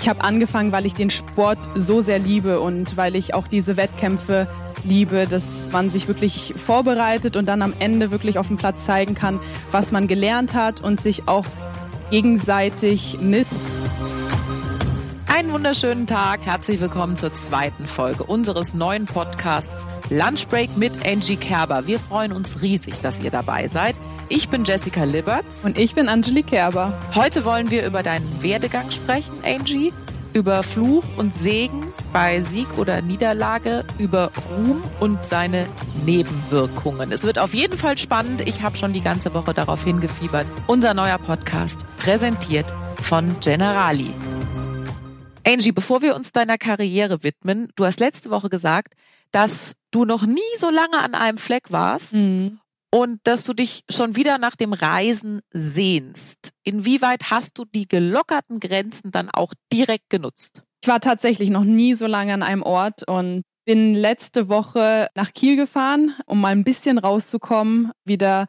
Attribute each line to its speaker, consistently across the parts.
Speaker 1: Ich habe angefangen, weil ich den Sport so sehr liebe und weil ich auch diese Wettkämpfe liebe, dass man sich wirklich vorbereitet und dann am Ende wirklich auf dem Platz zeigen kann, was man gelernt hat und sich auch gegenseitig misst.
Speaker 2: Einen wunderschönen Tag. Herzlich willkommen zur zweiten Folge unseres neuen Podcasts Lunchbreak mit Angie Kerber. Wir freuen uns riesig, dass ihr dabei seid. Ich bin Jessica Liberts.
Speaker 1: Und ich bin Angelique Kerber.
Speaker 2: Heute wollen wir über deinen Werdegang sprechen, Angie. Über Fluch und Segen bei Sieg oder Niederlage, über Ruhm und seine Nebenwirkungen. Es wird auf jeden Fall spannend. Ich habe schon die ganze Woche darauf hingefiebert. Unser neuer Podcast, präsentiert von Generali. Angie, bevor wir uns deiner Karriere widmen, du hast letzte Woche gesagt, dass du noch nie so lange an einem Fleck warst mhm. und dass du dich schon wieder nach dem Reisen sehnst. Inwieweit hast du die gelockerten Grenzen dann auch direkt genutzt?
Speaker 1: Ich war tatsächlich noch nie so lange an einem Ort und bin letzte Woche nach Kiel gefahren, um mal ein bisschen rauszukommen, wieder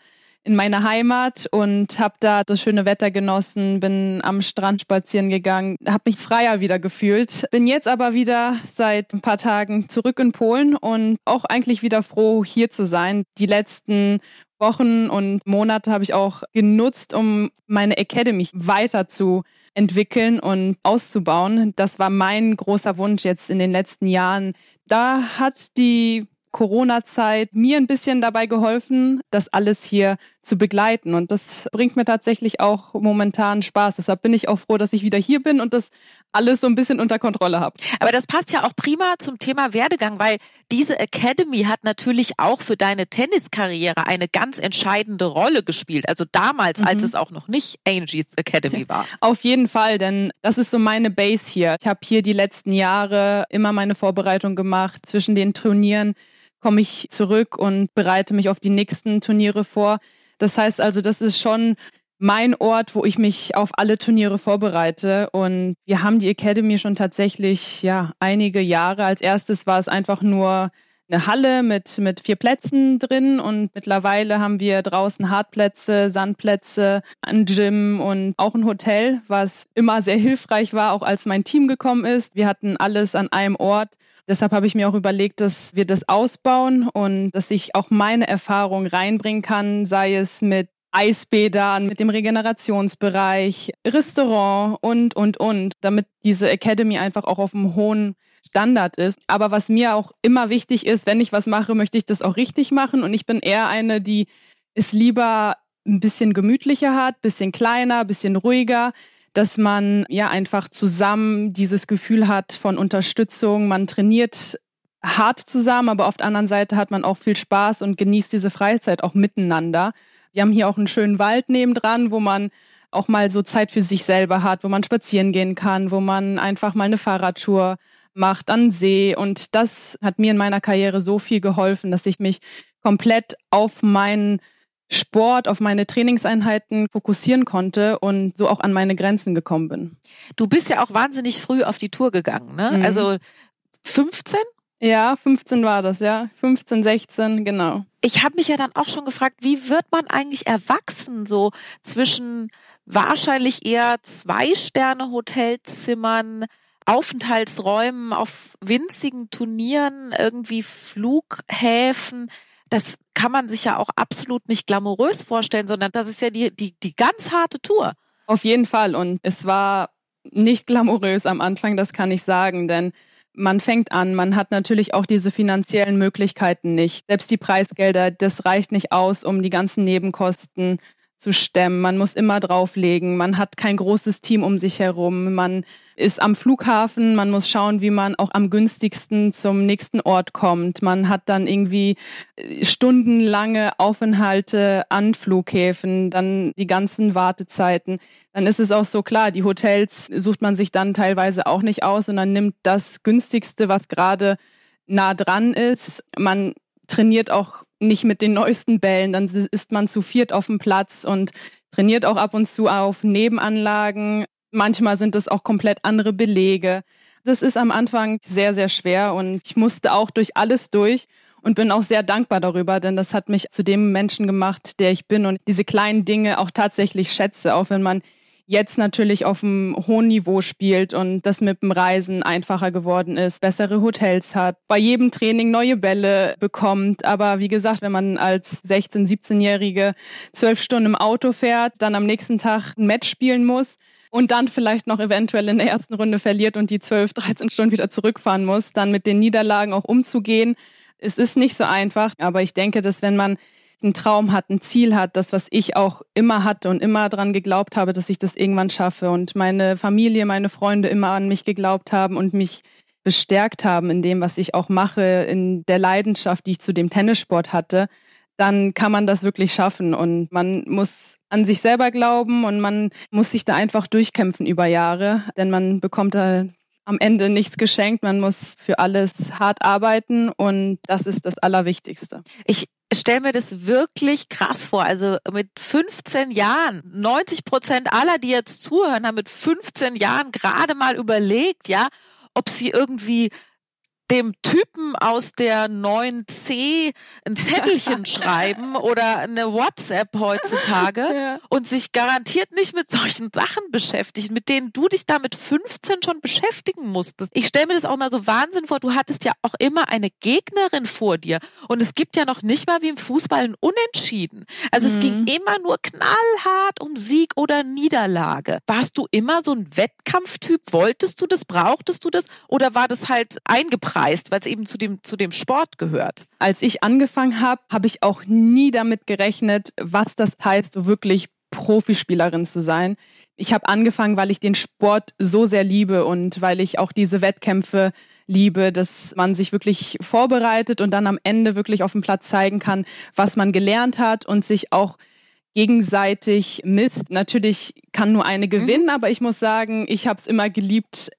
Speaker 1: in meine Heimat und habe da das schöne Wetter genossen, bin am Strand spazieren gegangen, habe mich freier wieder gefühlt. Bin jetzt aber wieder seit ein paar Tagen zurück in Polen und auch eigentlich wieder froh, hier zu sein. Die letzten Wochen und Monate habe ich auch genutzt, um meine Academy weiter zu entwickeln und auszubauen. Das war mein großer Wunsch jetzt in den letzten Jahren. Da hat die Corona-Zeit mir ein bisschen dabei geholfen, das alles hier zu begleiten. Und das bringt mir tatsächlich auch momentan Spaß. Deshalb bin ich auch froh, dass ich wieder hier bin und das alles so ein bisschen unter Kontrolle habe.
Speaker 2: Aber das passt ja auch prima zum Thema Werdegang, weil diese Academy hat natürlich auch für deine Tenniskarriere eine ganz entscheidende Rolle gespielt. Also damals, mhm. als es auch noch nicht Angies Academy war.
Speaker 1: Auf jeden Fall, denn das ist so meine Base hier. Ich habe hier die letzten Jahre immer meine Vorbereitung gemacht zwischen den Turnieren komme ich zurück und bereite mich auf die nächsten Turniere vor. Das heißt also, das ist schon mein Ort, wo ich mich auf alle Turniere vorbereite. Und wir haben die Academy schon tatsächlich ja einige Jahre. Als erstes war es einfach nur eine Halle mit, mit vier Plätzen drin und mittlerweile haben wir draußen Hartplätze, Sandplätze, ein Gym und auch ein Hotel, was immer sehr hilfreich war, auch als mein Team gekommen ist. Wir hatten alles an einem Ort Deshalb habe ich mir auch überlegt, dass wir das ausbauen und dass ich auch meine Erfahrung reinbringen kann, sei es mit Eisbädern, mit dem Regenerationsbereich, Restaurant und, und, und, damit diese Academy einfach auch auf einem hohen Standard ist. Aber was mir auch immer wichtig ist, wenn ich was mache, möchte ich das auch richtig machen. Und ich bin eher eine, die es lieber ein bisschen gemütlicher hat, bisschen kleiner, bisschen ruhiger dass man ja einfach zusammen dieses Gefühl hat von Unterstützung. Man trainiert hart zusammen, aber auf der anderen Seite hat man auch viel Spaß und genießt diese Freizeit auch miteinander. Wir haben hier auch einen schönen Wald nebendran, wo man auch mal so Zeit für sich selber hat, wo man spazieren gehen kann, wo man einfach mal eine Fahrradtour macht an See. Und das hat mir in meiner Karriere so viel geholfen, dass ich mich komplett auf meinen Sport, auf meine Trainingseinheiten fokussieren konnte und so auch an meine Grenzen gekommen bin.
Speaker 2: Du bist ja auch wahnsinnig früh auf die Tour gegangen, ne? Mhm. Also 15?
Speaker 1: Ja, 15 war das, ja. 15, 16, genau.
Speaker 2: Ich habe mich ja dann auch schon gefragt, wie wird man eigentlich erwachsen, so zwischen wahrscheinlich eher zwei Sterne Hotelzimmern, Aufenthaltsräumen auf winzigen Turnieren, irgendwie Flughäfen das kann man sich ja auch absolut nicht glamourös vorstellen, sondern das ist ja die, die, die ganz harte Tour.
Speaker 1: Auf jeden Fall. Und es war nicht glamourös am Anfang, das kann ich sagen, denn man fängt an, man hat natürlich auch diese finanziellen Möglichkeiten nicht. Selbst die Preisgelder, das reicht nicht aus, um die ganzen Nebenkosten zu stemmen. Man muss immer drauflegen. Man hat kein großes Team um sich herum. Man ist am Flughafen. Man muss schauen, wie man auch am günstigsten zum nächsten Ort kommt. Man hat dann irgendwie äh, stundenlange Aufenthalte an Flughäfen, dann die ganzen Wartezeiten. Dann ist es auch so klar, die Hotels sucht man sich dann teilweise auch nicht aus, sondern nimmt das günstigste, was gerade nah dran ist. Man trainiert auch nicht mit den neuesten Bällen, dann ist man zu viert auf dem Platz und trainiert auch ab und zu auf Nebenanlagen. Manchmal sind es auch komplett andere Belege. Das ist am Anfang sehr, sehr schwer und ich musste auch durch alles durch und bin auch sehr dankbar darüber, denn das hat mich zu dem Menschen gemacht, der ich bin und diese kleinen Dinge auch tatsächlich schätze, auch wenn man jetzt natürlich auf einem hohen Niveau spielt und das mit dem Reisen einfacher geworden ist, bessere Hotels hat, bei jedem Training neue Bälle bekommt. Aber wie gesagt, wenn man als 16-, 17-Jährige zwölf Stunden im Auto fährt, dann am nächsten Tag ein Match spielen muss, und dann vielleicht noch eventuell in der ersten Runde verliert und die 12, 13 Stunden wieder zurückfahren muss, dann mit den Niederlagen auch umzugehen. Es ist nicht so einfach, aber ich denke, dass wenn man einen Traum hat, ein Ziel hat, das, was ich auch immer hatte und immer daran geglaubt habe, dass ich das irgendwann schaffe und meine Familie, meine Freunde immer an mich geglaubt haben und mich bestärkt haben in dem, was ich auch mache, in der Leidenschaft, die ich zu dem Tennissport hatte, dann kann man das wirklich schaffen und man muss an sich selber glauben und man muss sich da einfach durchkämpfen über Jahre, denn man bekommt da am Ende nichts geschenkt. Man muss für alles hart arbeiten und das ist das Allerwichtigste.
Speaker 2: Ich stelle mir das wirklich krass vor. Also mit 15 Jahren, 90 Prozent aller, die jetzt zuhören, haben mit 15 Jahren gerade mal überlegt, ja, ob sie irgendwie dem Typen aus der 9C ein Zettelchen schreiben oder eine WhatsApp heutzutage ja. und sich garantiert nicht mit solchen Sachen beschäftigen, mit denen du dich da mit 15 schon beschäftigen musstest. Ich stelle mir das auch mal so Wahnsinn vor, du hattest ja auch immer eine Gegnerin vor dir und es gibt ja noch nicht mal wie im Fußball ein Unentschieden. Also mhm. es ging mhm. immer nur knallhart um Sieg oder Niederlage. Warst du immer so ein Wettkampftyp? Wolltest du das? Brauchtest du das? Oder war das halt eingepreist? Preist, weil es eben zu dem, zu dem Sport gehört.
Speaker 1: Als ich angefangen habe, habe ich auch nie damit gerechnet, was das heißt, so wirklich Profispielerin zu sein. Ich habe angefangen, weil ich den Sport so sehr liebe und weil ich auch diese Wettkämpfe liebe, dass man sich wirklich vorbereitet und dann am Ende wirklich auf dem Platz zeigen kann, was man gelernt hat und sich auch gegenseitig misst. Natürlich kann nur eine gewinnen, mhm. aber ich muss sagen, ich habe es immer geliebt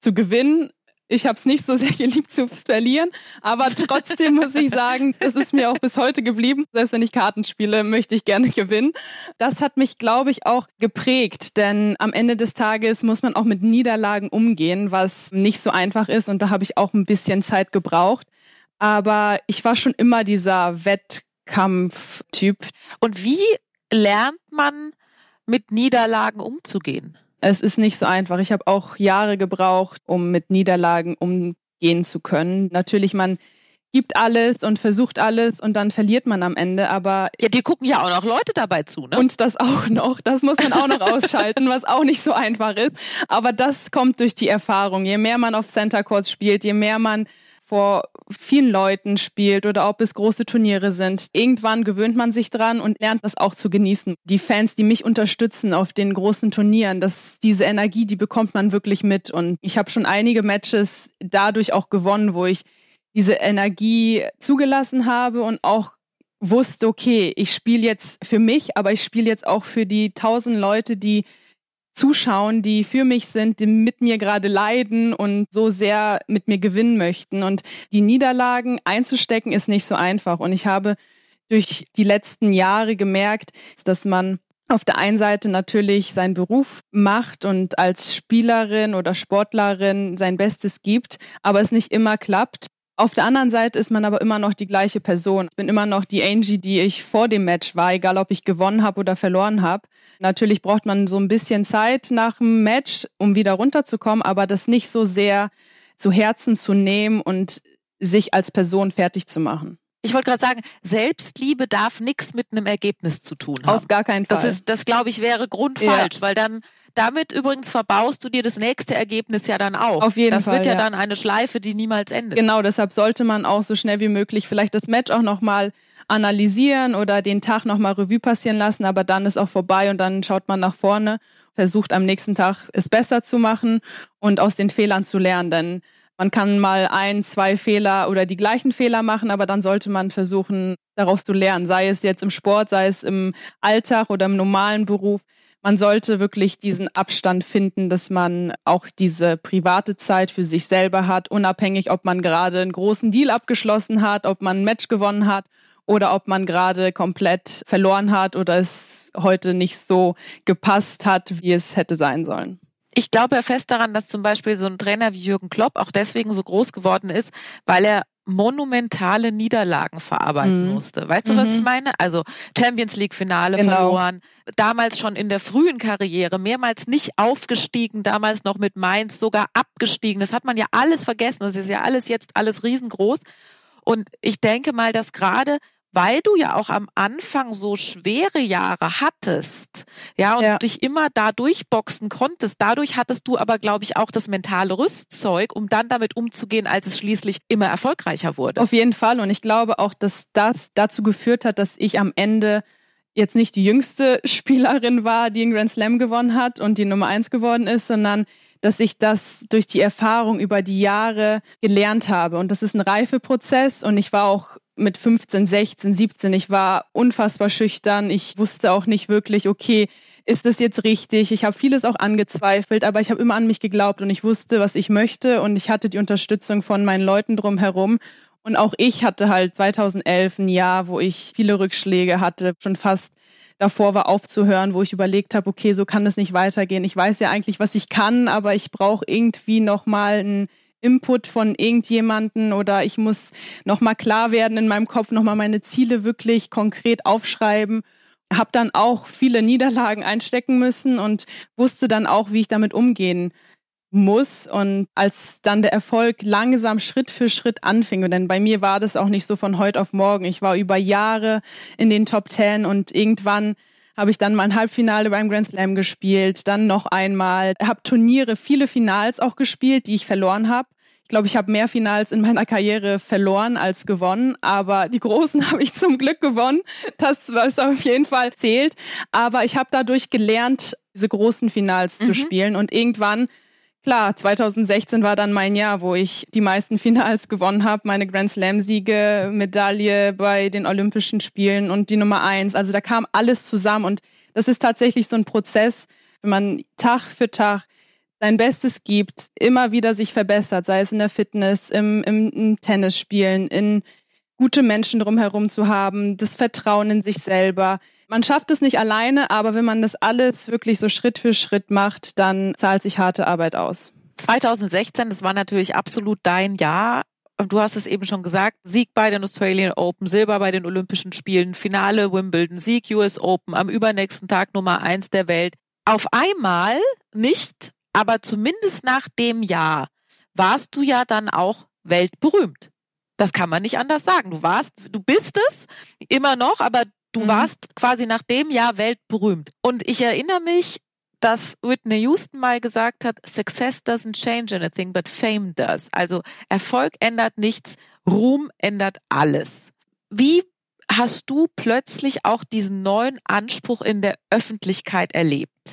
Speaker 1: zu gewinnen ich habe es nicht so sehr geliebt zu verlieren, aber trotzdem muss ich sagen, das ist mir auch bis heute geblieben. Selbst wenn ich Karten spiele, möchte ich gerne gewinnen. Das hat mich, glaube ich, auch geprägt, denn am Ende des Tages muss man auch mit Niederlagen umgehen, was nicht so einfach ist und da habe ich auch ein bisschen Zeit gebraucht. Aber ich war schon immer dieser Wettkampftyp.
Speaker 2: Und wie lernt man mit Niederlagen umzugehen?
Speaker 1: Es ist nicht so einfach. Ich habe auch Jahre gebraucht, um mit Niederlagen umgehen zu können. Natürlich, man gibt alles und versucht alles und dann verliert man am Ende, aber
Speaker 2: ja, dir gucken ja auch noch Leute dabei zu, ne?
Speaker 1: Und das auch noch, das muss man auch noch ausschalten, was auch nicht so einfach ist, aber das kommt durch die Erfahrung. Je mehr man auf Center Courts spielt, je mehr man vor vielen Leuten spielt oder ob es große Turniere sind. Irgendwann gewöhnt man sich dran und lernt das auch zu genießen. Die Fans, die mich unterstützen auf den großen Turnieren, das, diese Energie, die bekommt man wirklich mit. Und ich habe schon einige Matches dadurch auch gewonnen, wo ich diese Energie zugelassen habe und auch wusste, okay, ich spiele jetzt für mich, aber ich spiele jetzt auch für die tausend Leute, die zuschauen, die für mich sind, die mit mir gerade leiden und so sehr mit mir gewinnen möchten. Und die Niederlagen einzustecken ist nicht so einfach. Und ich habe durch die letzten Jahre gemerkt, dass man auf der einen Seite natürlich seinen Beruf macht und als Spielerin oder Sportlerin sein Bestes gibt, aber es nicht immer klappt. Auf der anderen Seite ist man aber immer noch die gleiche Person. Ich bin immer noch die Angie, die ich vor dem Match war, egal ob ich gewonnen habe oder verloren habe. Natürlich braucht man so ein bisschen Zeit nach dem Match, um wieder runterzukommen, aber das nicht so sehr zu Herzen zu nehmen und sich als Person fertig zu machen.
Speaker 2: Ich wollte gerade sagen, Selbstliebe darf nichts mit einem Ergebnis zu tun haben.
Speaker 1: Auf gar keinen Fall.
Speaker 2: Das ist, das glaube ich, wäre grundfalsch, ja. weil dann damit übrigens verbaust du dir das nächste Ergebnis ja dann auch.
Speaker 1: Auf jeden
Speaker 2: das
Speaker 1: Fall.
Speaker 2: Das wird ja, ja, dann eine Schleife, die niemals endet.
Speaker 1: Genau, deshalb sollte man auch so schnell wie möglich vielleicht das Match auch nochmal analysieren oder den Tag nochmal Revue passieren lassen, aber dann ist auch vorbei und dann schaut man nach vorne, versucht am nächsten Tag es besser zu machen und aus den Fehlern zu lernen, denn man kann mal ein, zwei Fehler oder die gleichen Fehler machen, aber dann sollte man versuchen, daraus zu lernen, sei es jetzt im Sport, sei es im Alltag oder im normalen Beruf. Man sollte wirklich diesen Abstand finden, dass man auch diese private Zeit für sich selber hat, unabhängig, ob man gerade einen großen Deal abgeschlossen hat, ob man ein Match gewonnen hat oder ob man gerade komplett verloren hat oder es heute nicht so gepasst hat, wie es hätte sein sollen.
Speaker 2: Ich glaube ja fest daran, dass zum Beispiel so ein Trainer wie Jürgen Klopp auch deswegen so groß geworden ist, weil er monumentale Niederlagen verarbeiten mhm. musste. Weißt du, was mhm. ich meine? Also Champions League Finale genau. verloren, damals schon in der frühen Karriere, mehrmals nicht aufgestiegen, damals noch mit Mainz sogar abgestiegen. Das hat man ja alles vergessen. Das ist ja alles jetzt alles riesengroß. Und ich denke mal, dass gerade weil du ja auch am Anfang so schwere Jahre hattest, ja, und ja. dich immer da durchboxen konntest. Dadurch hattest du aber, glaube ich, auch das mentale Rüstzeug, um dann damit umzugehen, als es schließlich immer erfolgreicher wurde.
Speaker 1: Auf jeden Fall. Und ich glaube auch, dass das dazu geführt hat, dass ich am Ende jetzt nicht die jüngste Spielerin war, die einen Grand Slam gewonnen hat und die Nummer eins geworden ist, sondern dass ich das durch die Erfahrung über die Jahre gelernt habe. Und das ist ein Reifeprozess und ich war auch mit 15, 16, 17, ich war unfassbar schüchtern. Ich wusste auch nicht wirklich, okay, ist das jetzt richtig? Ich habe vieles auch angezweifelt, aber ich habe immer an mich geglaubt und ich wusste, was ich möchte und ich hatte die Unterstützung von meinen Leuten drumherum. Und auch ich hatte halt 2011 ein Jahr, wo ich viele Rückschläge hatte, schon fast davor war aufzuhören, wo ich überlegt habe, okay, so kann es nicht weitergehen. Ich weiß ja eigentlich, was ich kann, aber ich brauche irgendwie nochmal einen Input von irgendjemanden oder ich muss nochmal klar werden in meinem Kopf, nochmal meine Ziele wirklich konkret aufschreiben. Habe dann auch viele Niederlagen einstecken müssen und wusste dann auch, wie ich damit umgehen muss. Und als dann der Erfolg langsam Schritt für Schritt anfing, denn bei mir war das auch nicht so von heute auf morgen. Ich war über Jahre in den Top Ten und irgendwann habe ich dann mein Halbfinale beim Grand Slam gespielt, dann noch einmal, habe Turniere, viele Finals auch gespielt, die ich verloren habe. Ich glaube, ich habe mehr Finals in meiner Karriere verloren als gewonnen, aber die großen habe ich zum Glück gewonnen. Das, was auf jeden Fall zählt. Aber ich habe dadurch gelernt, diese großen Finals mhm. zu spielen und irgendwann Klar, 2016 war dann mein Jahr, wo ich die meisten Finals gewonnen habe, meine Grand Slam-Siege, Medaille bei den Olympischen Spielen und die Nummer eins. Also da kam alles zusammen und das ist tatsächlich so ein Prozess, wenn man Tag für Tag sein Bestes gibt, immer wieder sich verbessert, sei es in der Fitness, im, im, im Tennis spielen, in gute Menschen drumherum zu haben, das Vertrauen in sich selber. Man schafft es nicht alleine, aber wenn man das alles wirklich so Schritt für Schritt macht, dann zahlt sich harte Arbeit aus.
Speaker 2: 2016, das war natürlich absolut dein Jahr. Du hast es eben schon gesagt, Sieg bei den Australian Open, Silber bei den Olympischen Spielen, Finale Wimbledon, Sieg US Open, am übernächsten Tag Nummer eins der Welt. Auf einmal nicht, aber zumindest nach dem Jahr warst du ja dann auch weltberühmt. Das kann man nicht anders sagen. Du warst, du bist es immer noch, aber du mhm. warst quasi nach dem Jahr weltberühmt. Und ich erinnere mich, dass Whitney Houston mal gesagt hat, Success doesn't change anything, but fame does. Also Erfolg ändert nichts, Ruhm ändert alles. Wie hast du plötzlich auch diesen neuen Anspruch in der Öffentlichkeit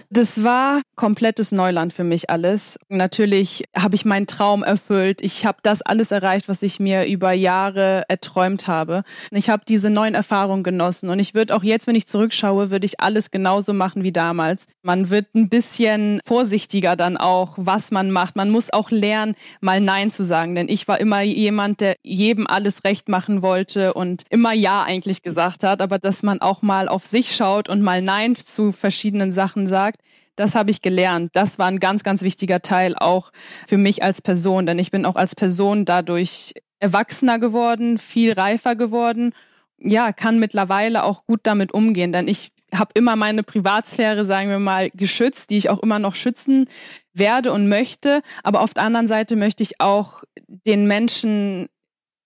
Speaker 1: Das war komplettes Neuland für mich alles. Natürlich habe ich meinen Traum erfüllt. Ich habe das alles erreicht, was ich mir über Jahre erträumt habe. Ich habe diese neuen Erfahrungen genossen und ich würde auch jetzt, wenn ich zurückschaue, würde ich alles genauso machen wie damals. Man wird ein bisschen vorsichtiger dann auch, was man macht. Man muss auch lernen, mal Nein zu sagen, denn ich war immer jemand, der jedem alles recht machen wollte und immer Ja eigentlich gesagt hat, aber dass man auch mal auf sich schaut und mal Nein zu verschiedenen Sachen sagt gesagt, das habe ich gelernt. Das war ein ganz, ganz wichtiger Teil auch für mich als Person, denn ich bin auch als Person dadurch erwachsener geworden, viel reifer geworden. Ja, kann mittlerweile auch gut damit umgehen, denn ich habe immer meine Privatsphäre, sagen wir mal, geschützt, die ich auch immer noch schützen werde und möchte. Aber auf der anderen Seite möchte ich auch den Menschen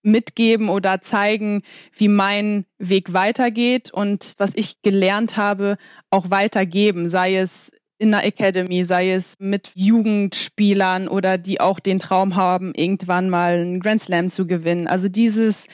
Speaker 1: mitgeben oder zeigen, wie mein Weg weitergeht und was ich gelernt habe, auch weitergeben, sei es in der Academy, sei es mit Jugendspielern oder die auch den Traum haben, irgendwann mal einen Grand Slam zu gewinnen. Also dieses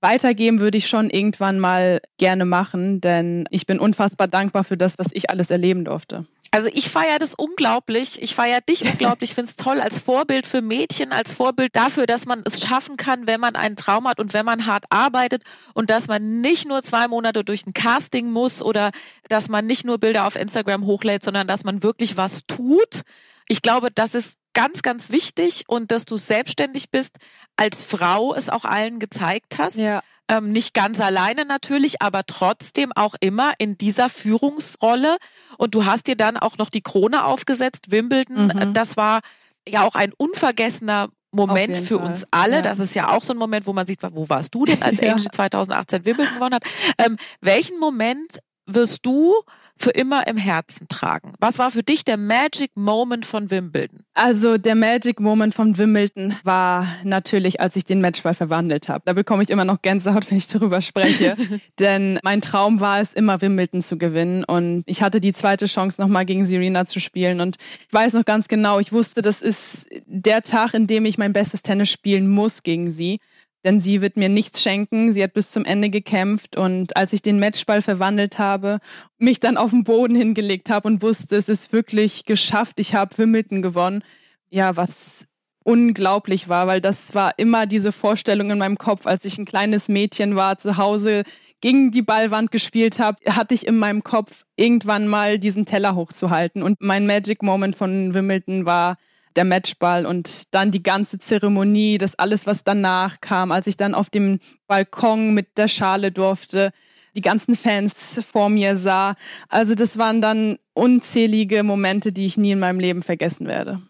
Speaker 1: Weitergeben würde ich schon irgendwann mal gerne machen, denn ich bin unfassbar dankbar für das, was ich alles erleben durfte.
Speaker 2: Also ich feiere das unglaublich. Ich feiere dich unglaublich. Ich finde es toll als Vorbild für Mädchen, als Vorbild dafür, dass man es schaffen kann, wenn man einen Traum hat und wenn man hart arbeitet und dass man nicht nur zwei Monate durch ein Casting muss oder dass man nicht nur Bilder auf Instagram hochlädt, sondern dass man wirklich was tut. Ich glaube, das ist ganz, ganz wichtig und dass du selbstständig bist, als Frau es auch allen gezeigt hast. Ja. Ähm, nicht ganz alleine natürlich, aber trotzdem auch immer in dieser Führungsrolle. Und du hast dir dann auch noch die Krone aufgesetzt, Wimbledon. Mhm. Das war ja auch ein unvergessener Moment für Fall. uns alle. Ja. Das ist ja auch so ein Moment, wo man sieht, wo warst du denn, als ja. Angie 2018 Wimbledon gewonnen hat? Ähm, welchen Moment wirst du für immer im Herzen tragen? Was war für dich der Magic Moment von Wimbledon?
Speaker 1: Also der Magic Moment von Wimbledon war natürlich, als ich den Matchball verwandelt habe. Da bekomme ich immer noch Gänsehaut, wenn ich darüber spreche. Denn mein Traum war es, immer Wimbledon zu gewinnen. Und ich hatte die zweite Chance, nochmal gegen Serena zu spielen. Und ich weiß noch ganz genau, ich wusste, das ist der Tag, in dem ich mein bestes Tennis spielen muss gegen sie denn sie wird mir nichts schenken. Sie hat bis zum Ende gekämpft und als ich den Matchball verwandelt habe, mich dann auf den Boden hingelegt habe und wusste, es ist wirklich geschafft. Ich habe Wimbledon gewonnen. Ja, was unglaublich war, weil das war immer diese Vorstellung in meinem Kopf, als ich ein kleines Mädchen war, zu Hause gegen die Ballwand gespielt habe, hatte ich in meinem Kopf irgendwann mal diesen Teller hochzuhalten. Und mein Magic Moment von Wimbledon war der Matchball und dann die ganze Zeremonie, das alles, was danach kam, als ich dann auf dem Balkon mit der Schale durfte, die ganzen Fans vor mir sah. Also das waren dann unzählige Momente, die ich nie in meinem Leben vergessen werde.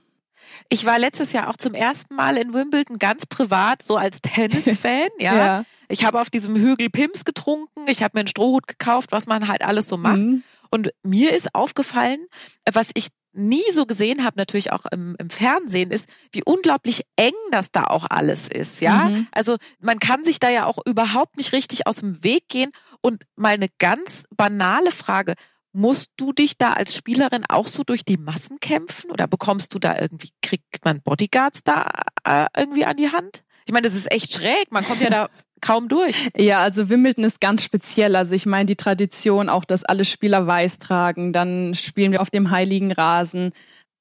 Speaker 2: Ich war letztes Jahr auch zum ersten Mal in Wimbledon ganz privat, so als Tennisfan. Ja. ja. Ich habe auf diesem Hügel Pims getrunken. Ich habe mir einen Strohhut gekauft, was man halt alles so macht. Mhm. Und mir ist aufgefallen, was ich nie so gesehen habe, natürlich auch im, im, Fernsehen, ist, wie unglaublich eng das da auch alles ist, ja. Mhm. Also man kann sich da ja auch überhaupt nicht richtig aus dem Weg gehen. Und mal eine ganz banale Frage. Musst du dich da als Spielerin auch so durch die Massen kämpfen oder bekommst du da irgendwie, kriegt man Bodyguards da äh, irgendwie an die Hand? Ich meine, das ist echt schräg. Man kommt ja da kaum durch.
Speaker 1: Ja, also Wimbledon ist ganz speziell. Also ich meine die Tradition auch, dass alle Spieler weiß tragen. Dann spielen wir auf dem heiligen Rasen.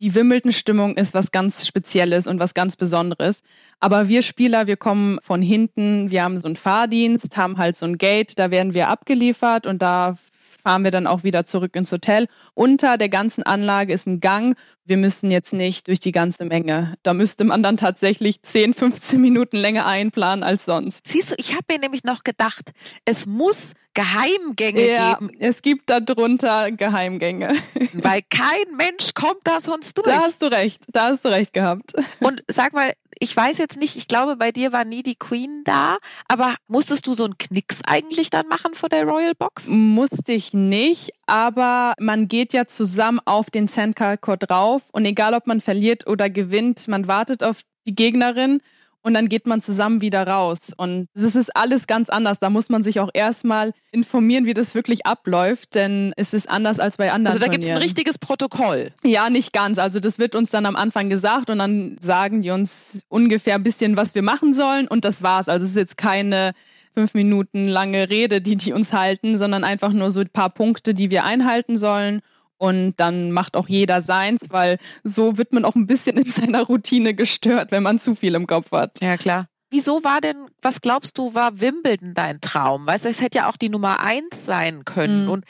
Speaker 1: Die Wimbledon-Stimmung ist was ganz Spezielles und was ganz Besonderes. Aber wir Spieler, wir kommen von hinten, wir haben so einen Fahrdienst, haben halt so ein Gate, da werden wir abgeliefert und da fahren wir dann auch wieder zurück ins Hotel. Unter der ganzen Anlage ist ein Gang. Wir müssen jetzt nicht durch die ganze Menge. Da müsste man dann tatsächlich 10, 15 Minuten länger einplanen als sonst.
Speaker 2: Siehst du, ich habe mir nämlich noch gedacht, es muss Geheimgänge
Speaker 1: ja,
Speaker 2: geben.
Speaker 1: Es gibt darunter Geheimgänge.
Speaker 2: Weil kein Mensch kommt da sonst durch.
Speaker 1: Da hast du recht, da hast du recht gehabt.
Speaker 2: Und sag mal, ich weiß jetzt nicht, ich glaube, bei dir war nie die Queen da, aber musstest du so einen Knicks eigentlich dann machen vor der Royal Box?
Speaker 1: Musste ich nicht, aber man geht ja zusammen auf den Sandcar Court drauf und egal ob man verliert oder gewinnt, man wartet auf die Gegnerin und dann geht man zusammen wieder raus. Und es ist alles ganz anders. Da muss man sich auch erstmal informieren, wie das wirklich abläuft, denn es ist anders als bei anderen.
Speaker 2: Also da gibt es ein richtiges Protokoll.
Speaker 1: Ja, nicht ganz. Also das wird uns dann am Anfang gesagt und dann sagen die uns ungefähr ein bisschen, was wir machen sollen und das war's. Also es ist jetzt keine fünf Minuten lange Rede, die die uns halten, sondern einfach nur so ein paar Punkte, die wir einhalten sollen und dann macht auch jeder seins, weil so wird man auch ein bisschen in seiner Routine gestört, wenn man zu viel im Kopf hat.
Speaker 2: Ja, klar. Wieso war denn, was glaubst du, war Wimbledon dein Traum? Weißt du, es hätte ja auch die Nummer eins sein können. Mhm. Und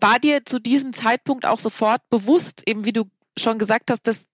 Speaker 2: war dir zu diesem Zeitpunkt auch sofort bewusst, eben wie du schon gesagt hast, das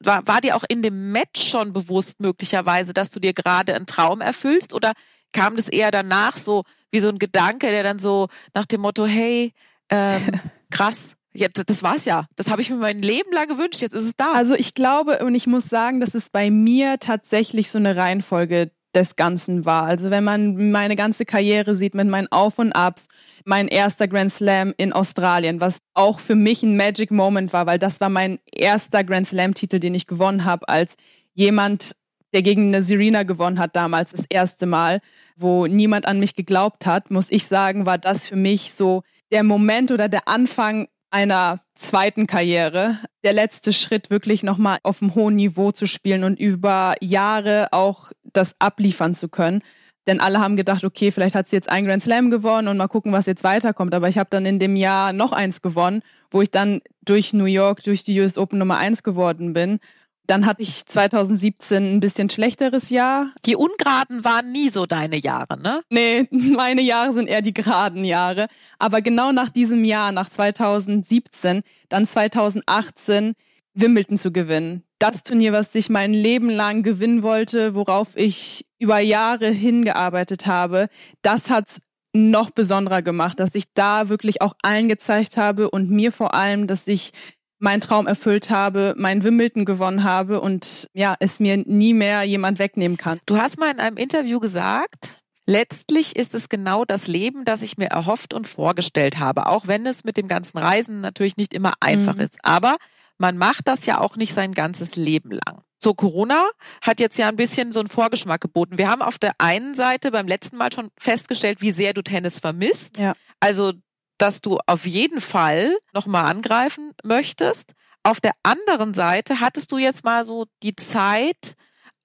Speaker 2: war, war dir auch in dem Match schon bewusst möglicherweise, dass du dir gerade einen Traum erfüllst? Oder kam das eher danach so wie so ein Gedanke, der dann so nach dem Motto, hey, ähm, krass, Jetzt, das war's ja. Das habe ich mir mein Leben lang gewünscht. Jetzt ist es da.
Speaker 1: Also ich glaube und ich muss sagen, dass es bei mir tatsächlich so eine Reihenfolge des Ganzen war. Also wenn man meine ganze Karriere sieht mit meinen Auf und Abs, mein erster Grand Slam in Australien, was auch für mich ein Magic Moment war, weil das war mein erster Grand Slam Titel, den ich gewonnen habe als jemand, der gegen eine Serena gewonnen hat damals das erste Mal, wo niemand an mich geglaubt hat, muss ich sagen, war das für mich so der Moment oder der Anfang einer zweiten Karriere der letzte Schritt, wirklich nochmal auf einem hohen Niveau zu spielen und über Jahre auch das abliefern zu können. Denn alle haben gedacht, okay, vielleicht hat sie jetzt ein Grand Slam gewonnen und mal gucken, was jetzt weiterkommt. Aber ich habe dann in dem Jahr noch eins gewonnen, wo ich dann durch New York, durch die US Open Nummer eins geworden bin. Dann hatte ich 2017 ein bisschen schlechteres Jahr.
Speaker 2: Die ungeraden waren nie so deine Jahre, ne?
Speaker 1: Nee, meine Jahre sind eher die geraden Jahre. Aber genau nach diesem Jahr, nach 2017, dann 2018 Wimbledon zu gewinnen. Das Turnier, was ich mein Leben lang gewinnen wollte, worauf ich über Jahre hingearbeitet habe, das hat noch besonderer gemacht, dass ich da wirklich auch allen gezeigt habe und mir vor allem, dass ich meinen Traum erfüllt habe, mein Wimbledon gewonnen habe und ja, es mir nie mehr jemand wegnehmen kann.
Speaker 2: Du hast mal in einem Interview gesagt, Letztlich ist es genau das Leben, das ich mir erhofft und vorgestellt habe, auch wenn es mit dem ganzen Reisen natürlich nicht immer einfach mhm. ist. Aber man macht das ja auch nicht sein ganzes Leben lang. So, Corona hat jetzt ja ein bisschen so einen Vorgeschmack geboten. Wir haben auf der einen Seite beim letzten Mal schon festgestellt, wie sehr du Tennis vermisst. Ja. Also, dass du auf jeden Fall nochmal angreifen möchtest. Auf der anderen Seite hattest du jetzt mal so die Zeit,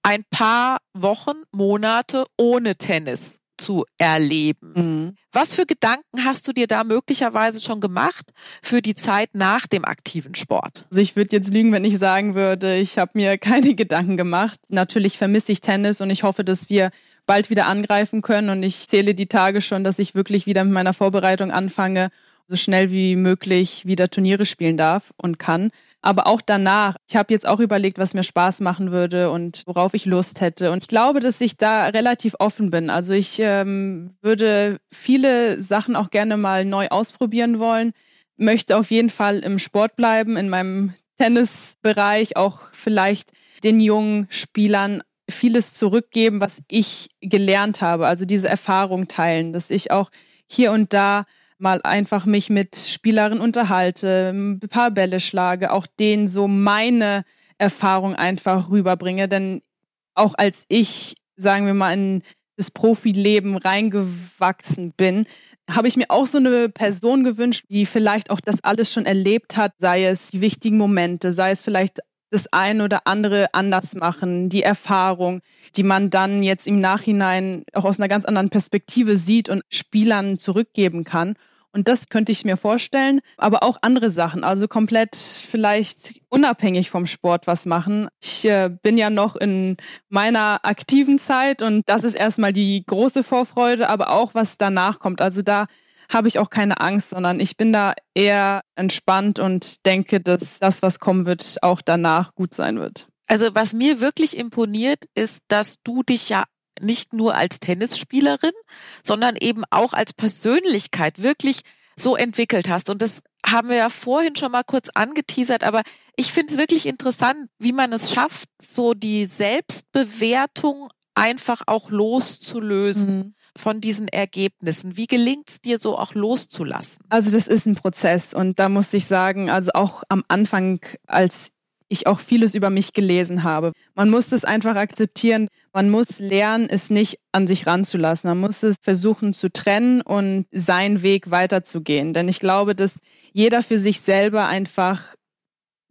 Speaker 2: ein paar Wochen, Monate ohne Tennis zu erleben. Mhm. Was für Gedanken hast du dir da möglicherweise schon gemacht für die Zeit nach dem aktiven Sport?
Speaker 1: Also ich würde jetzt lügen, wenn ich sagen würde, ich habe mir keine Gedanken gemacht. Natürlich vermisse ich Tennis und ich hoffe, dass wir bald wieder angreifen können und ich zähle die Tage schon, dass ich wirklich wieder mit meiner Vorbereitung anfange, so schnell wie möglich wieder Turniere spielen darf und kann aber auch danach. Ich habe jetzt auch überlegt, was mir Spaß machen würde und worauf ich Lust hätte. Und ich glaube, dass ich da relativ offen bin. Also ich ähm, würde viele Sachen auch gerne mal neu ausprobieren wollen, möchte auf jeden Fall im Sport bleiben, in meinem Tennisbereich, auch vielleicht den jungen Spielern vieles zurückgeben, was ich gelernt habe, also diese Erfahrung teilen, dass ich auch hier und da mal einfach mich mit Spielerinnen unterhalte, ein paar Bälle schlage, auch denen so meine Erfahrung einfach rüberbringe. Denn auch als ich, sagen wir mal, in das Profileben reingewachsen bin, habe ich mir auch so eine Person gewünscht, die vielleicht auch das alles schon erlebt hat, sei es die wichtigen Momente, sei es vielleicht das ein oder andere anders machen, die Erfahrung, die man dann jetzt im Nachhinein auch aus einer ganz anderen Perspektive sieht und Spielern zurückgeben kann. Und das könnte ich mir vorstellen, aber auch andere Sachen, also komplett vielleicht unabhängig vom Sport was machen. Ich äh, bin ja noch in meiner aktiven Zeit und das ist erstmal die große Vorfreude, aber auch was danach kommt. Also da habe ich auch keine Angst, sondern ich bin da eher entspannt und denke, dass das, was kommen wird, auch danach gut sein wird.
Speaker 2: Also was mir wirklich imponiert, ist, dass du dich ja nicht nur als Tennisspielerin, sondern eben auch als Persönlichkeit wirklich so entwickelt hast. Und das haben wir ja vorhin schon mal kurz angeteasert, aber ich finde es wirklich interessant, wie man es schafft, so die Selbstbewertung einfach auch loszulösen. Mhm von diesen Ergebnissen? Wie gelingt es dir so auch loszulassen?
Speaker 1: Also das ist ein Prozess und da muss ich sagen, also auch am Anfang, als ich auch vieles über mich gelesen habe. Man muss es einfach akzeptieren. Man muss lernen, es nicht an sich ranzulassen. Man muss es versuchen zu trennen und seinen Weg weiterzugehen. Denn ich glaube, dass jeder für sich selber einfach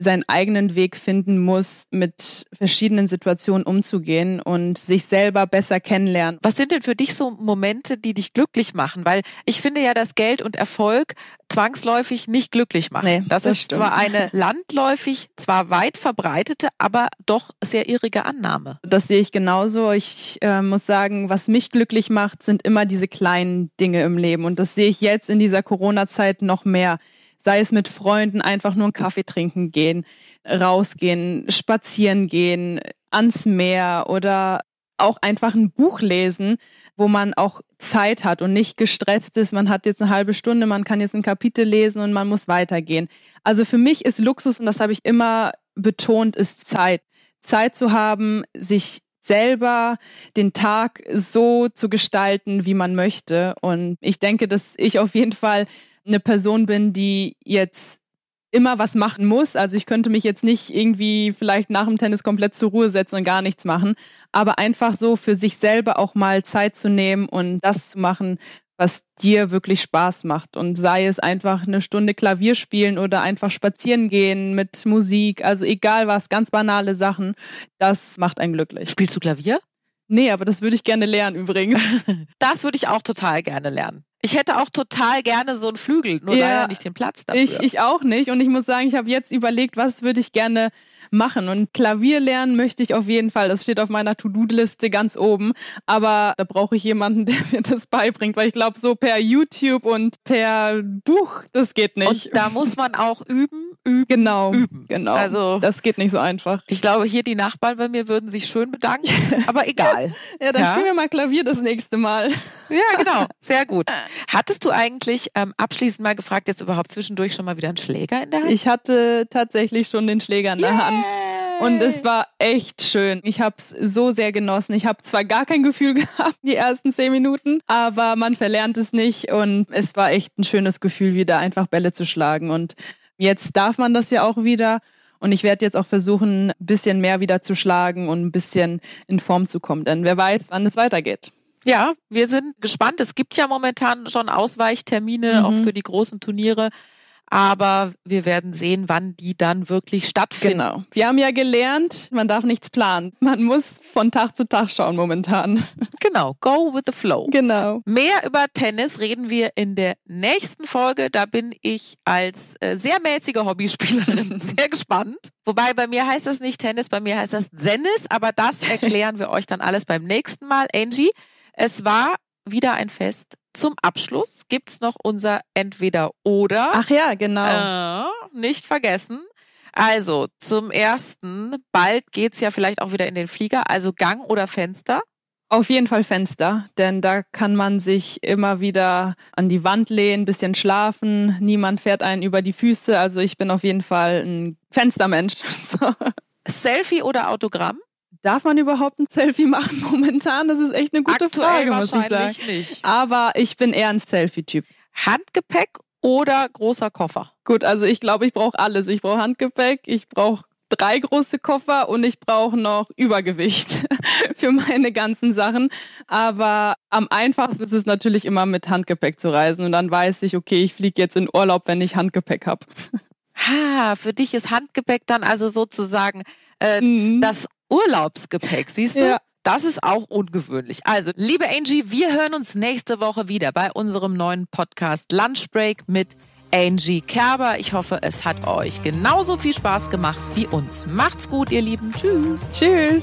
Speaker 1: seinen eigenen Weg finden muss, mit verschiedenen Situationen umzugehen und sich selber besser kennenlernen.
Speaker 2: Was sind denn für dich so Momente, die dich glücklich machen? Weil ich finde ja, dass Geld und Erfolg zwangsläufig nicht glücklich machen. Nee, das, das, ist stimmt. zwar eine landläufig, zwar weit verbreitete, aber doch sehr irrige Annahme.
Speaker 1: Das sehe ich genauso. Ich äh, muss sagen, was mich glücklich macht, sind immer diese kleinen Dinge im Leben. Und das sehe ich jetzt in dieser Corona-Zeit noch mehr sei es mit Freunden einfach nur einen Kaffee trinken gehen, rausgehen, spazieren gehen, ans Meer oder auch einfach ein Buch lesen, wo man auch Zeit hat und nicht gestresst ist. Man hat jetzt eine halbe Stunde, man kann jetzt ein Kapitel lesen und man muss weitergehen. Also für mich ist Luxus, und das habe ich immer betont, ist Zeit. Zeit zu haben, sich selber den Tag so zu gestalten, wie man möchte. Und ich denke, dass ich auf jeden Fall eine Person bin, die jetzt immer was machen muss. Also ich könnte mich jetzt nicht irgendwie vielleicht nach dem Tennis komplett zur Ruhe setzen und gar nichts machen, aber einfach so für sich selber auch mal Zeit zu nehmen und das zu machen, was dir wirklich Spaß macht. Und sei es einfach eine Stunde Klavier spielen oder einfach spazieren gehen mit Musik, also egal was, ganz banale Sachen, das macht einen glücklich.
Speaker 2: Spielst du Klavier?
Speaker 1: Nee, aber das würde ich gerne lernen übrigens.
Speaker 2: das würde ich auch total gerne lernen. Ich hätte auch total gerne so einen Flügel, nur ja, leider nicht den Platz dafür.
Speaker 1: Ich, ich auch nicht. Und ich muss sagen, ich habe jetzt überlegt, was würde ich gerne machen. Und Klavier lernen möchte ich auf jeden Fall. Das steht auf meiner To-Do-Liste ganz oben. Aber da brauche ich jemanden, der mir das beibringt, weil ich glaube, so per YouTube und per Buch, das geht nicht.
Speaker 2: Und da muss man auch üben, üben,
Speaker 1: genau,
Speaker 2: üben.
Speaker 1: Genau. Also das geht nicht so einfach.
Speaker 2: Ich glaube, hier die Nachbarn bei mir würden sich schön bedanken, aber egal.
Speaker 1: ja, dann ja? spielen wir mal Klavier das nächste Mal.
Speaker 2: Ja, genau. Sehr gut. Hattest du eigentlich ähm, abschließend mal gefragt, jetzt überhaupt zwischendurch schon mal wieder einen Schläger in der Hand?
Speaker 1: Ich hatte tatsächlich schon den Schläger in der
Speaker 2: yeah.
Speaker 1: Hand. Und es war echt schön. Ich habe es so sehr genossen. Ich habe zwar gar kein Gefühl gehabt, die ersten zehn Minuten, aber man verlernt es nicht. Und es war echt ein schönes Gefühl, wieder einfach Bälle zu schlagen. Und jetzt darf man das ja auch wieder. Und ich werde jetzt auch versuchen, ein bisschen mehr wieder zu schlagen und ein bisschen in Form zu kommen. Denn wer weiß, wann es weitergeht.
Speaker 2: Ja, wir sind gespannt. Es gibt ja momentan schon Ausweichtermine, mhm. auch für die großen Turniere aber wir werden sehen, wann die dann wirklich stattfinden.
Speaker 1: Genau. Wir haben ja gelernt, man darf nichts planen. Man muss von Tag zu Tag schauen momentan.
Speaker 2: Genau, go with the flow.
Speaker 1: Genau.
Speaker 2: Mehr über Tennis reden wir in der nächsten Folge. Da bin ich als äh, sehr mäßige Hobbyspielerin sehr gespannt. Wobei bei mir heißt das nicht Tennis, bei mir heißt das Zennis, aber das erklären wir euch dann alles beim nächsten Mal. Angie, es war wieder ein Fest. Zum Abschluss gibt's noch unser Entweder-Oder.
Speaker 1: Ach ja, genau.
Speaker 2: Äh, nicht vergessen. Also zum ersten, bald geht's ja vielleicht auch wieder in den Flieger, also Gang oder Fenster?
Speaker 1: Auf jeden Fall Fenster, denn da kann man sich immer wieder an die Wand lehnen, bisschen schlafen, niemand fährt einen über die Füße, also ich bin auf jeden Fall ein Fenstermensch.
Speaker 2: Selfie oder Autogramm?
Speaker 1: Darf man überhaupt ein Selfie machen momentan? Das ist echt eine gute
Speaker 2: Aktuell
Speaker 1: Frage,
Speaker 2: muss
Speaker 1: ich sagen.
Speaker 2: Nicht.
Speaker 1: Aber ich bin eher ein Selfie-Typ.
Speaker 2: Handgepäck oder großer Koffer?
Speaker 1: Gut, also ich glaube, ich brauche alles. Ich brauche Handgepäck, ich brauche drei große Koffer und ich brauche noch Übergewicht für meine ganzen Sachen. Aber am einfachsten ist es natürlich immer mit Handgepäck zu reisen und dann weiß ich, okay, ich fliege jetzt in Urlaub, wenn ich Handgepäck habe.
Speaker 2: Ha, für dich ist Handgepäck dann also sozusagen äh, mhm. das Urlaubsgepäck, siehst du? Ja. Das ist auch ungewöhnlich. Also, liebe Angie, wir hören uns nächste Woche wieder bei unserem neuen Podcast Lunch Break mit Angie Kerber. Ich hoffe, es hat euch genauso viel Spaß gemacht wie uns. Macht's gut, ihr Lieben. Tschüss.
Speaker 1: Tschüss.